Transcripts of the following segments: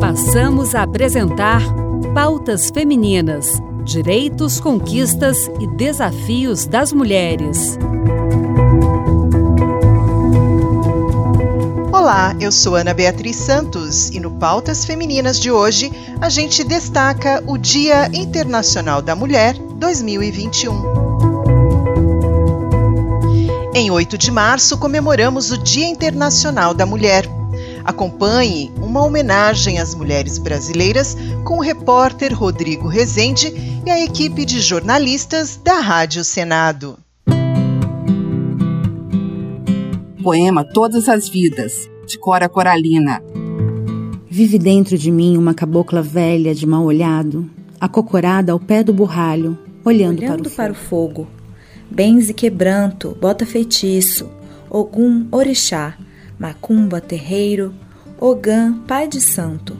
Passamos a apresentar Pautas Femininas: Direitos, Conquistas e Desafios das Mulheres. Olá, eu sou Ana Beatriz Santos e no Pautas Femininas de hoje a gente destaca o Dia Internacional da Mulher 2021. Em 8 de março comemoramos o Dia Internacional da Mulher. Acompanhe uma homenagem às mulheres brasileiras com o repórter Rodrigo Rezende e a equipe de jornalistas da Rádio Senado. Poema Todas as Vidas de Cora Coralina. Vive dentro de mim uma cabocla velha de mal olhado, acocorada ao pé do burralho, olhando, olhando para, o para, o fogo. Benze quebranto, bota feitiço, Ogum orixá, macumba terreiro, Ogã pai de santo.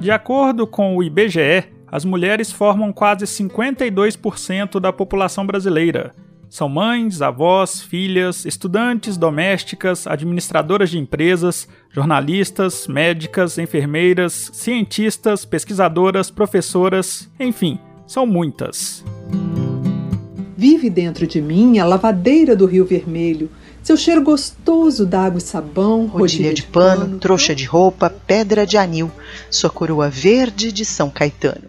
De acordo com o IBGE, as mulheres formam quase 52% da população brasileira são mães, avós, filhas, estudantes, domésticas, administradoras de empresas, jornalistas, médicas, enfermeiras, cientistas, pesquisadoras, professoras, enfim, são muitas. Vive dentro de mim a lavadeira do Rio Vermelho, seu cheiro gostoso d'água e sabão, rodilha de pano, pano, trouxa de roupa, pedra de anil, sua coroa verde de São Caetano.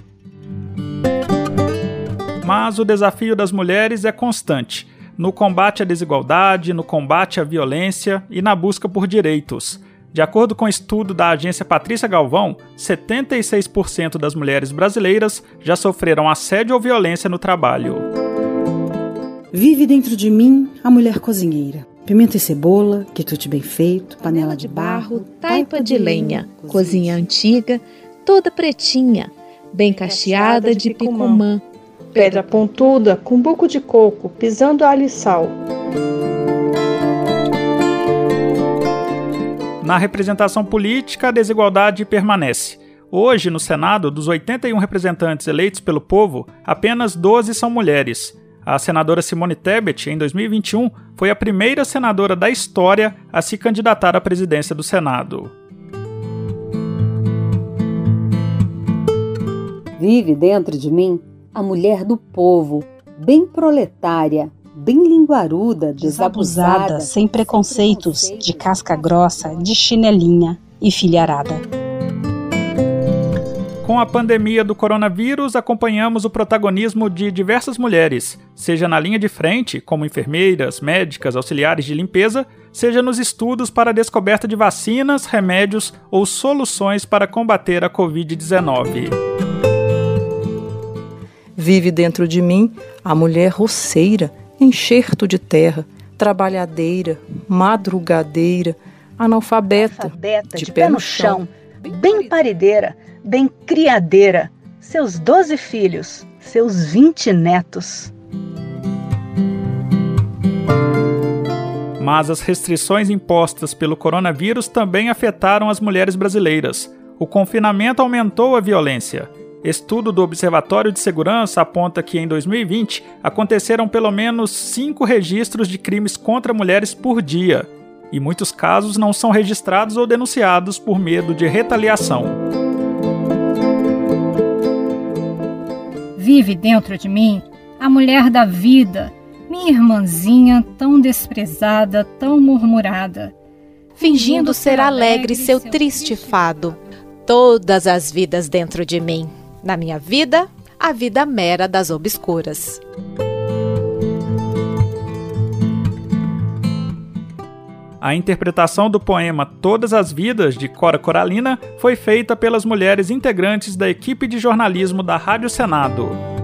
Mas o desafio das mulheres é constante no combate à desigualdade, no combate à violência e na busca por direitos. De acordo com um estudo da agência Patrícia Galvão, 76% das mulheres brasileiras já sofreram assédio ou violência no trabalho. Vive dentro de mim a mulher cozinheira. Pimenta e cebola, quitute bem feito, panela de barro, taipa de lenha, cozinha antiga, toda pretinha, bem cacheada de picumã, pedra pontuda com buco de coco, pisando alho e sal. Na representação política, a desigualdade permanece. Hoje, no Senado, dos 81 representantes eleitos pelo povo, apenas 12 são mulheres. A senadora Simone Tebet, em 2021, foi a primeira senadora da história a se candidatar à presidência do Senado. Vive dentro de mim a mulher do povo, bem proletária, bem linguaruda, desabusada, desabusada sem preconceitos, de casca grossa, de chinelinha e filharada. Com a pandemia do coronavírus, acompanhamos o protagonismo de diversas mulheres, seja na linha de frente, como enfermeiras, médicas, auxiliares de limpeza, seja nos estudos para a descoberta de vacinas, remédios ou soluções para combater a Covid-19. Vive dentro de mim a mulher roceira, enxerto de terra, trabalhadeira, madrugadeira, analfabeta, analfabeta de, de, pé no chão, bem parideira, bem criadeira, seus doze filhos, seus vinte netos. Mas as restrições impostas pelo coronavírus também afetaram as mulheres brasileiras. O confinamento aumentou a violência. Estudo do Observatório de Segurança aponta que em 2020 aconteceram pelo menos cinco registros de crimes contra mulheres por dia, e muitos casos não são registrados ou denunciados por medo de retaliação. Vive dentro de mim a mulher da vida, minha irmãzinha tão desprezada, tão murmurada. Fingindo ser alegre seu triste fado, todas as vidas dentro de mim na minha vida, a vida mera das obscuras. A interpretação do poema Todas as Vidas, de Cora Coralina, foi feita pelas mulheres integrantes da equipe de jornalismo da Rádio Senado.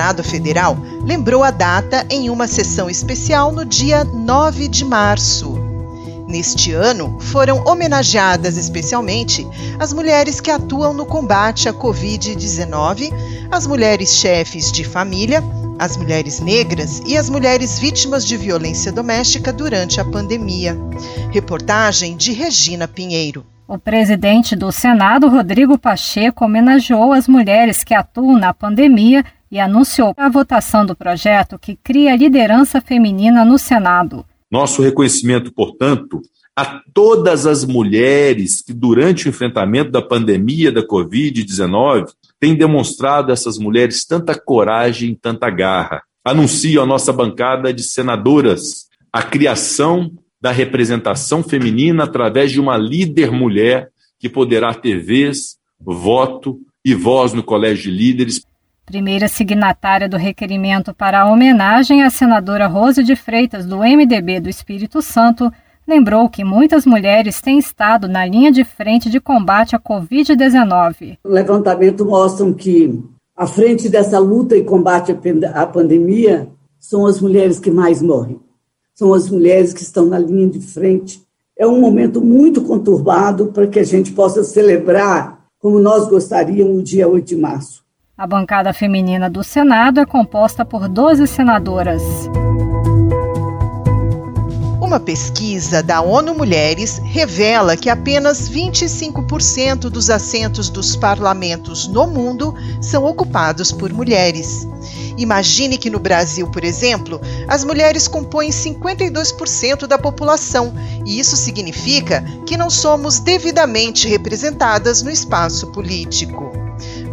Senado Federal lembrou a data em uma sessão especial no dia 9 de março. Neste ano, foram homenageadas especialmente as mulheres que atuam no combate à Covid-19, as mulheres chefes de família, as mulheres negras e as mulheres vítimas de violência doméstica durante a pandemia. Reportagem de Regina Pinheiro. O presidente do Senado, Rodrigo Pacheco, homenageou as mulheres que atuam na pandemia e anunciou a votação do projeto que cria liderança feminina no Senado. Nosso reconhecimento, portanto, a todas as mulheres que, durante o enfrentamento da pandemia da Covid-19, têm demonstrado essas mulheres tanta coragem, tanta garra. Anuncio a nossa bancada de senadoras a criação da representação feminina através de uma líder mulher que poderá ter vez, voto e voz no Colégio de Líderes. Primeira signatária do requerimento para a homenagem, a senadora Rose de Freitas, do MDB do Espírito Santo, lembrou que muitas mulheres têm estado na linha de frente de combate à Covid-19. O levantamento mostra que, à frente dessa luta e combate à pandemia, são as mulheres que mais morrem são as mulheres que estão na linha de frente. É um momento muito conturbado para que a gente possa celebrar como nós gostaríamos no dia 8 de março. A bancada feminina do Senado é composta por 12 senadoras. Uma pesquisa da ONU Mulheres revela que apenas 25% dos assentos dos parlamentos no mundo são ocupados por mulheres. Imagine que no Brasil, por exemplo, as mulheres compõem 52% da população, e isso significa que não somos devidamente representadas no espaço político.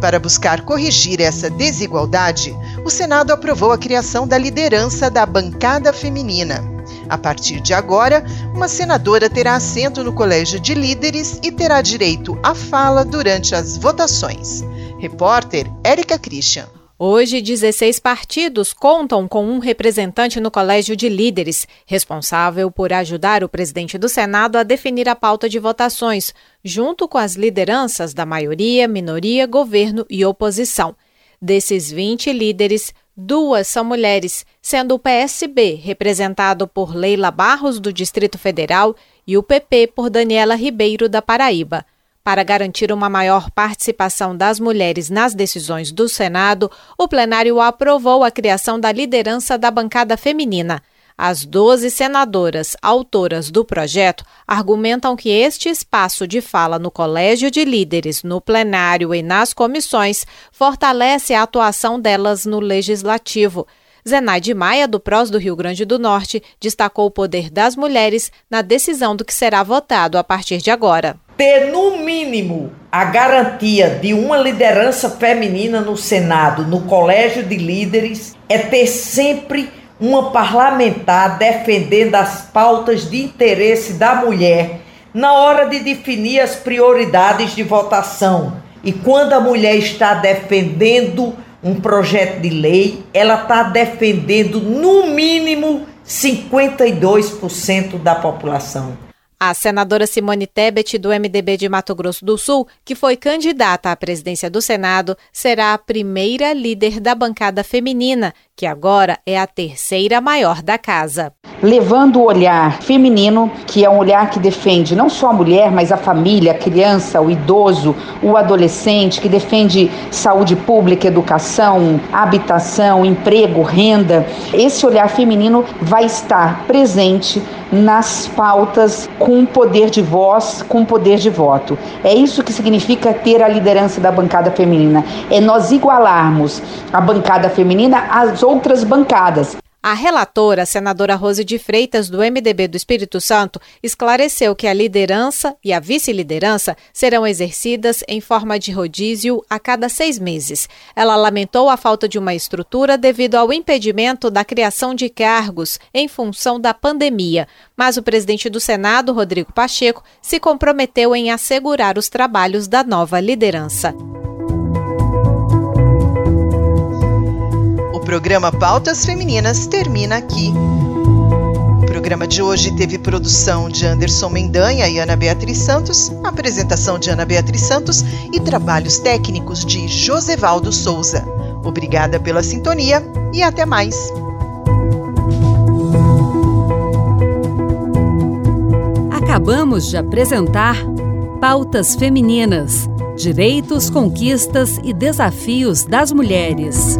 Para buscar corrigir essa desigualdade, o Senado aprovou a criação da liderança da bancada feminina. A partir de agora, uma senadora terá assento no Colégio de Líderes e terá direito à fala durante as votações. Repórter Érica Christian. Hoje, 16 partidos contam com um representante no Colégio de Líderes, responsável por ajudar o presidente do Senado a definir a pauta de votações, junto com as lideranças da maioria, minoria, governo e oposição. Desses 20 líderes, duas são mulheres, sendo o PSB representado por Leila Barros, do Distrito Federal, e o PP por Daniela Ribeiro, da Paraíba. Para garantir uma maior participação das mulheres nas decisões do Senado, o plenário aprovou a criação da liderança da bancada feminina. As 12 senadoras autoras do projeto argumentam que este espaço de fala no Colégio de Líderes, no plenário e nas comissões fortalece a atuação delas no legislativo. Zenaide Maia, do PROS do Rio Grande do Norte, destacou o poder das mulheres na decisão do que será votado a partir de agora ter no mínimo a garantia de uma liderança feminina no Senado, no Colégio de Líderes, é ter sempre uma parlamentar defendendo as pautas de interesse da mulher na hora de definir as prioridades de votação. E quando a mulher está defendendo um projeto de lei, ela está defendendo no mínimo 52% da população. A senadora Simone Tebet, do MDB de Mato Grosso do Sul, que foi candidata à presidência do Senado, será a primeira líder da bancada feminina, que agora é a terceira maior da casa. Levando o olhar feminino, que é um olhar que defende não só a mulher, mas a família, a criança, o idoso, o adolescente, que defende saúde pública, educação, habitação, emprego, renda. Esse olhar feminino vai estar presente nas pautas com poder de voz, com poder de voto. É isso que significa ter a liderança da bancada feminina. É nós igualarmos a bancada feminina às outras bancadas. A relatora, a senadora Rose de Freitas, do MDB do Espírito Santo, esclareceu que a liderança e a vice-liderança serão exercidas em forma de rodízio a cada seis meses. Ela lamentou a falta de uma estrutura devido ao impedimento da criação de cargos em função da pandemia, mas o presidente do Senado, Rodrigo Pacheco, se comprometeu em assegurar os trabalhos da nova liderança. Programa Pautas Femininas termina aqui. O programa de hoje teve produção de Anderson Mendanha e Ana Beatriz Santos, apresentação de Ana Beatriz Santos e trabalhos técnicos de Josevaldo Souza. Obrigada pela sintonia e até mais. Acabamos de apresentar Pautas Femininas: Direitos, Conquistas e Desafios das Mulheres.